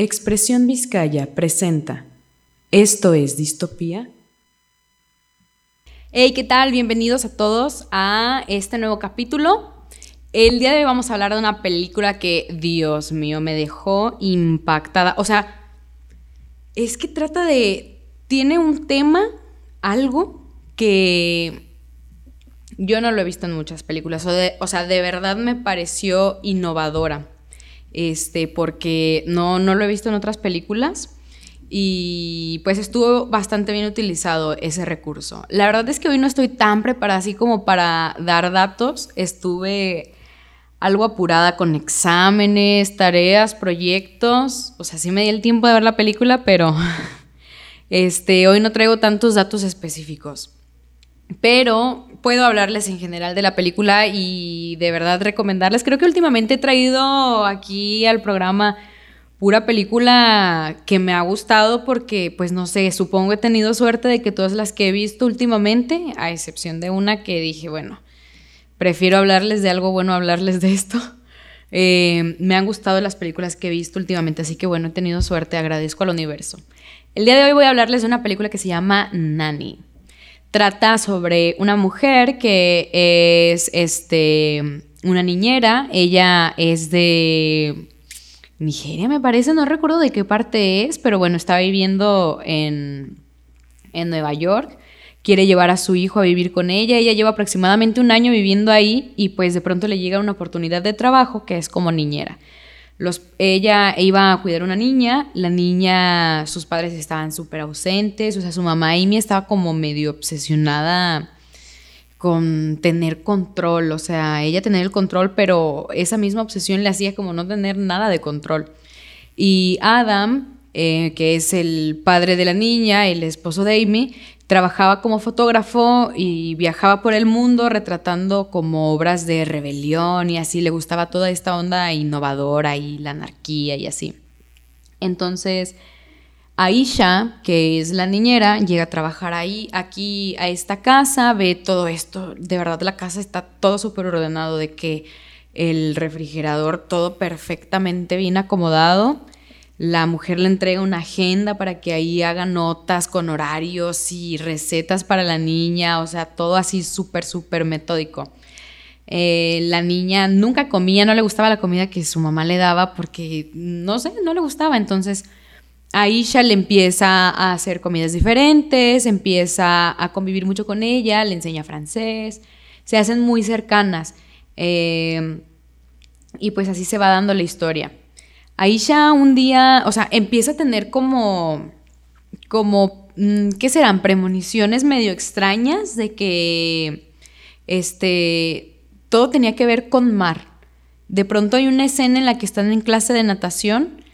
Expresión Vizcaya presenta ¿Esto es distopía? Hey, ¿qué tal? Bienvenidos a todos a este nuevo capítulo. El día de hoy vamos a hablar de una película que, Dios mío, me dejó impactada. O sea, es que trata de... Tiene un tema, algo que yo no lo he visto en muchas películas. O, sea, de verdad me pareció innovadora este, porque no, no lo he visto en otras películas y pues estuvo bastante bien utilizado ese recurso. La verdad es que hoy no estoy tan preparada así como para dar datos, estuve algo apurada con exámenes, tareas, proyectos, o sea, sí me di el tiempo de ver la película, pero este, hoy no traigo tantos datos específicos. Pero puedo hablarles en general de la película y de verdad recomendarles. Creo que últimamente he traído aquí al programa pura película que me ha gustado porque, pues no sé, supongo he tenido suerte de que todas las que he visto últimamente, a excepción de una que dije, bueno, prefiero hablarles de algo bueno, hablarles de esto. Eh, me han gustado las películas que he visto últimamente, así que bueno, he tenido suerte, agradezco al universo. El día de hoy voy a hablarles de una película que se llama Nanny trata sobre una mujer que es este, una niñera. Ella es de Nigeria, me parece, no recuerdo de qué parte es, pero bueno, está viviendo en, en Nueva York. Quiere llevar a su hijo a vivir con ella. Ella lleva aproximadamente un año viviendo ahí y pues de pronto le llega una oportunidad de trabajo que es como niñera ella iba a cuidar a una niña, la niña, sus padres estaban súper ausentes, o sea, su mamá Amy estaba como medio obsesionada con tener control, o sea, ella tener el control, pero esa misma obsesión le hacía como no tener nada de control. Y Adam, eh, que es el padre de la niña, el esposo de Amy, Trabajaba como fotógrafo y viajaba por el mundo retratando como obras de rebelión y así le gustaba toda esta onda innovadora y la anarquía y así. Entonces, Aisha, que es la niñera, llega a trabajar ahí, aquí a esta casa, ve todo esto. De verdad, la casa está todo súper ordenado, de que el refrigerador todo perfectamente bien acomodado la mujer le entrega una agenda para que ahí haga notas con horarios y recetas para la niña, o sea, todo así súper, súper metódico. Eh, la niña nunca comía, no le gustaba la comida que su mamá le daba porque, no sé, no le gustaba. Entonces, Aisha le empieza a hacer comidas diferentes, empieza a convivir mucho con ella, le enseña francés, se hacen muy cercanas. Eh, y pues así se va dando la historia. Aisha un día, o sea, empieza a tener como, como, mm, ¿qué serán? Premoniciones medio extrañas de que, este, todo tenía que ver con mar. De pronto hay una escena en la que están en clase de natación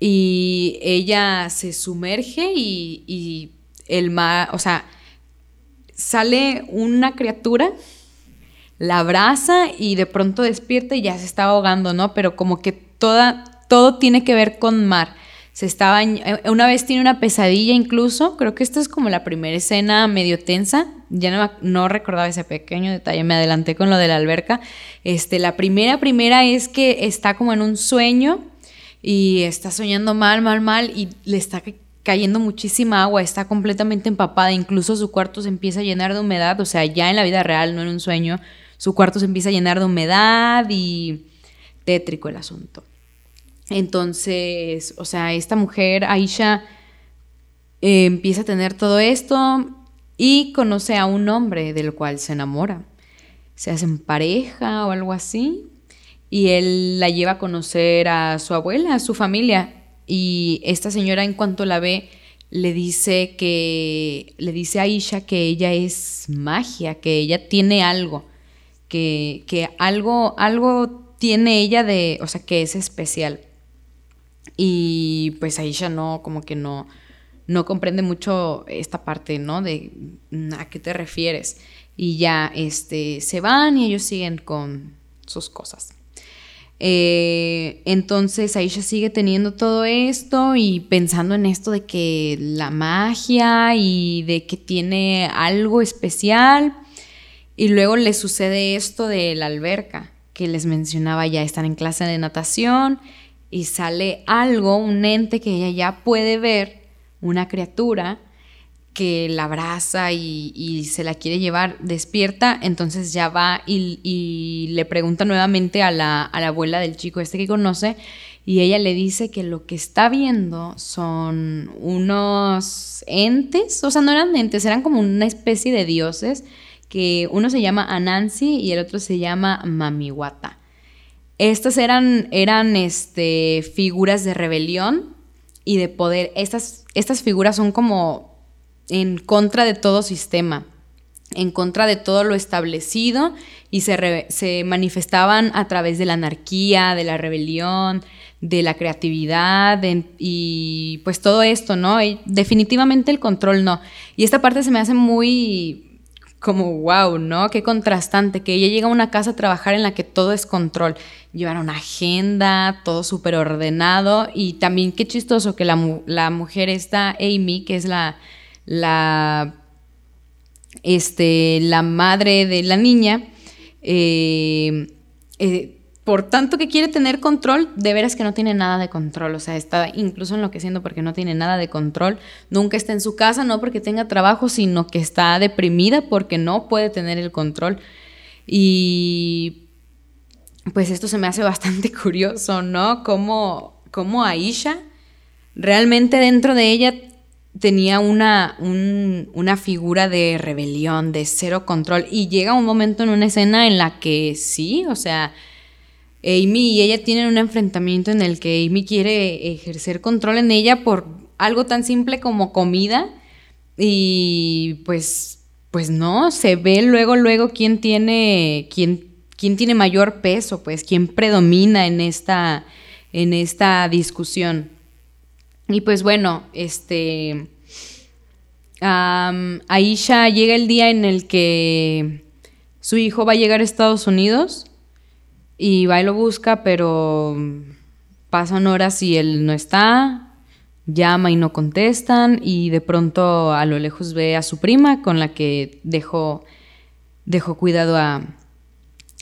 y ella se sumerge y, y el mar, o sea, sale una criatura, la abraza y de pronto despierta y ya se está ahogando, ¿no? Pero como que toda, todo tiene que ver con mar. Se estaba, eh, una vez tiene una pesadilla incluso, creo que esta es como la primera escena medio tensa, ya no, no, recordaba ese pequeño detalle, me adelanté con lo de la alberca. Este, la primera, primera es que está como en un sueño y está soñando mal, mal, mal y le está cayendo muchísima agua, está completamente empapada, incluso su cuarto se empieza a llenar de humedad, o sea, ya en la vida real, no en un sueño, su cuarto se empieza a llenar de humedad y tétrico el asunto. Entonces, o sea, esta mujer, Aisha, eh, empieza a tener todo esto y conoce a un hombre del cual se enamora. Se hacen pareja o algo así. Y él la lleva a conocer a su abuela, a su familia. Y esta señora, en cuanto la ve, le dice que le dice a Aisha que ella es magia, que ella tiene algo, que, que algo, algo tiene ella de, o sea, que es especial. Y pues Aisha no, como que no, no comprende mucho esta parte, ¿no? De a qué te refieres. Y ya este, se van y ellos siguen con sus cosas. Eh, entonces Aisha sigue teniendo todo esto y pensando en esto de que la magia y de que tiene algo especial. Y luego le sucede esto de la alberca que les mencionaba ya, están en clase de natación y sale algo, un ente que ella ya puede ver, una criatura que la abraza y, se la quiere llevar despierta, entonces ya va y, le pregunta nuevamente a la, a la, abuela del chico este que conoce y ella le dice que lo que está viendo son unos entes, o sea, no eran entes, eran como una especie de dioses, que uno se llama Anansi y el otro se llama Mamiwata. Estas eran, eran este, figuras de rebelión y de poder. Estas, estas figuras son como en contra de todo sistema, en contra de todo lo establecido y se, se manifestaban a través de la anarquía, de la rebelión, de la creatividad y pues todo esto, ¿no? definitivamente el control no. Y esta parte se me hace muy como wow, ¿no? Qué contrastante, que ella llega a una casa a trabajar en la que todo es control. Llevar una agenda, todo súper ordenado y también qué chistoso que la, la, mujer esta, Amy, que es la, la, este, la madre de la niña, eh, eh por tanto que quiere tener control, de veras que no tiene nada de control. O sea, está incluso enloqueciendo porque no tiene nada de control. Nunca está en su casa, no porque tenga trabajo, sino que está deprimida porque no puede tener el control. Y pues esto se me hace bastante curioso, ¿no? Como, como Aisha realmente dentro de ella tenía una, una figura de rebelión, de cero control. Y llega un momento en una escena en la que sí, o sea Amy y ella tienen un enfrentamiento en el que Amy quiere ejercer control en ella por algo tan simple como comida y pues pues no, se ve luego luego quién tiene quién, quién tiene mayor peso, pues quién predomina en esta en esta discusión. Y pues bueno, este Aisha llega el día en el que su hijo va a llegar a Estados Unidos y va y lo busca, pero pasan horas y él no está, llama y no contestan y de pronto a lo lejos ve a su prima con la que dejó, dejó cuidado a,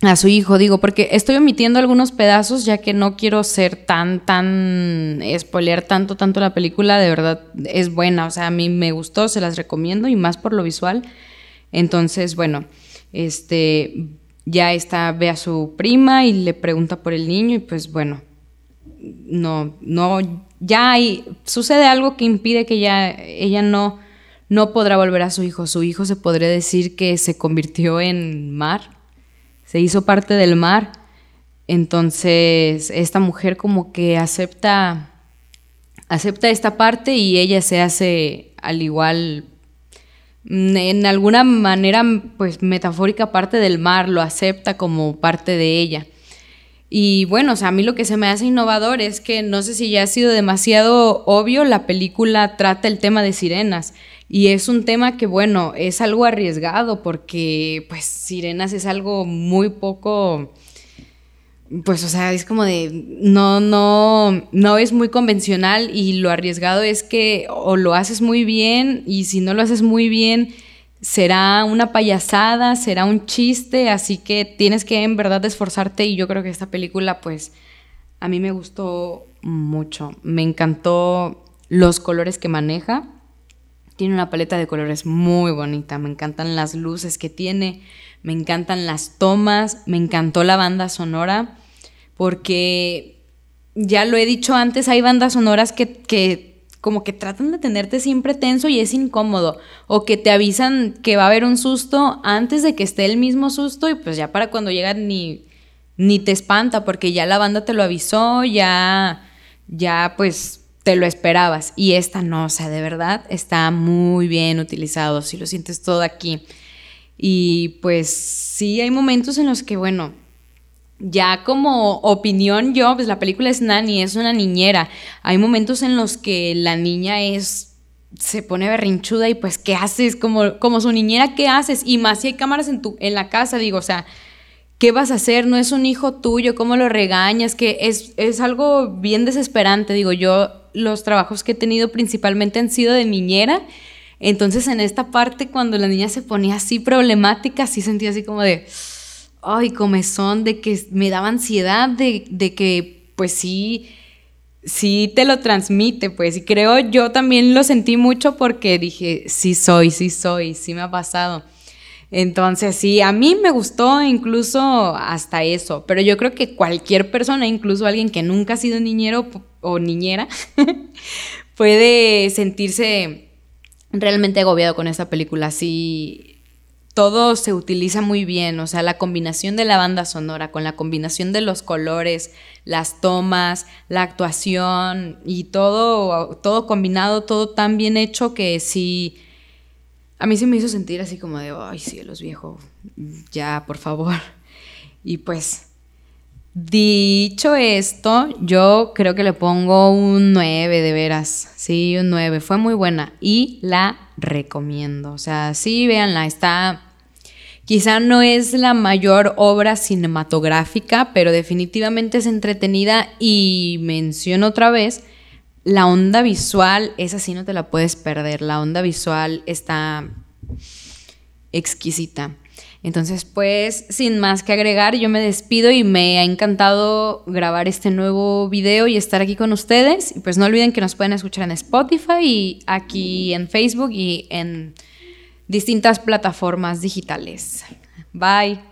a su hijo, digo, porque estoy omitiendo algunos pedazos ya que no quiero ser tan, tan, spoiler tanto, tanto la película, de verdad es buena, o sea, a mí me gustó, se las recomiendo y más por lo visual. Entonces, bueno, este, ya está, ve a su prima y le pregunta por el niño y pues bueno, no, no, ya hay, sucede algo que impide que ya ella no, no podrá volver a su hijo. Su hijo se podría decir que se convirtió en mar, se hizo parte del mar. Entonces, esta mujer como que acepta acepta esta parte y ella se hace al igual en alguna manera, pues metafórica, parte del mar, lo acepta como parte de ella. Y bueno, o sea, a mí lo que se me hace innovador es que no sé si ya ha sido demasiado obvio, la película trata el tema de sirenas. Y es un tema que, bueno, es algo arriesgado porque, pues, sirenas es algo muy poco pues, o sea, es como de, no, no, no es muy convencional y lo arriesgado es que o lo haces muy bien y si no lo haces muy bien, será una payasada, será un chiste, así que tienes que en verdad esforzarte y yo creo que esta película, pues, a mí me gustó mucho, me encantó los colores que maneja. Tiene una paleta de colores muy bonita, me encantan las luces que tiene, me encantan las tomas, me encantó la banda sonora porque ya lo he dicho antes, hay bandas sonoras que, como que tratan de tenerte siempre tenso y es incómodo, o que te avisan que va a haber un susto antes de que esté el mismo susto y pues ya para cuando llega ni, ni te espanta porque ya la banda te lo avisó, ya, ya pues te lo esperabas. Y esta no, o sea, de verdad está muy bien utilizado, si lo sientes todo aquí. Y pues sí, hay momentos en los que, bueno, ya como opinión yo, pues la película es Nani, es una niñera. Hay momentos en los que la niña es se pone berrinchuda y pues ¿qué haces? Como, como su niñera, ¿qué haces? Y más si hay cámaras en, tu, en la casa, digo, o sea, ¿qué vas a hacer? No es un hijo tuyo, ¿cómo lo regañas? Que es, es algo bien desesperante, digo, yo los trabajos que he tenido principalmente han sido de niñera, entonces en esta parte cuando la niña se ponía así problemática, sí sentía así como de ay, comezón, de que me daba ansiedad, de, que pues sí, sí te lo transmite, pues, y creo yo también lo sentí mucho porque dije, sí soy, sí soy, sí me ha pasado. Entonces, sí, a mí me gustó incluso hasta eso, pero yo creo que cualquier persona, incluso alguien que nunca ha sido niñero o niñera, puede sentirse realmente agobiado con esta película. Sí, todo se utiliza muy bien, o sea, la combinación de la banda sonora con la combinación de los colores, las tomas, la actuación y todo, todo combinado, todo tan bien hecho que sí a mí sí me hizo sentir así como de, ay, cielos viejo, ya, por favor. Y pues, dicho esto, yo creo que le pongo un 9 de veras. Sí, un 9. Fue muy buena y la recomiendo. O sea, sí, véanla, está... Quizá no es la mayor obra cinematográfica, pero definitivamente es entretenida y menciono otra vez la onda visual, esa sí no te la puedes perder. La onda visual está exquisita. Entonces, pues, sin más que agregar, yo me despido y me ha encantado grabar este nuevo video y estar aquí con ustedes. Y pues no olviden que nos pueden escuchar en Spotify y aquí en Facebook y en distintas plataformas digitales. Bye.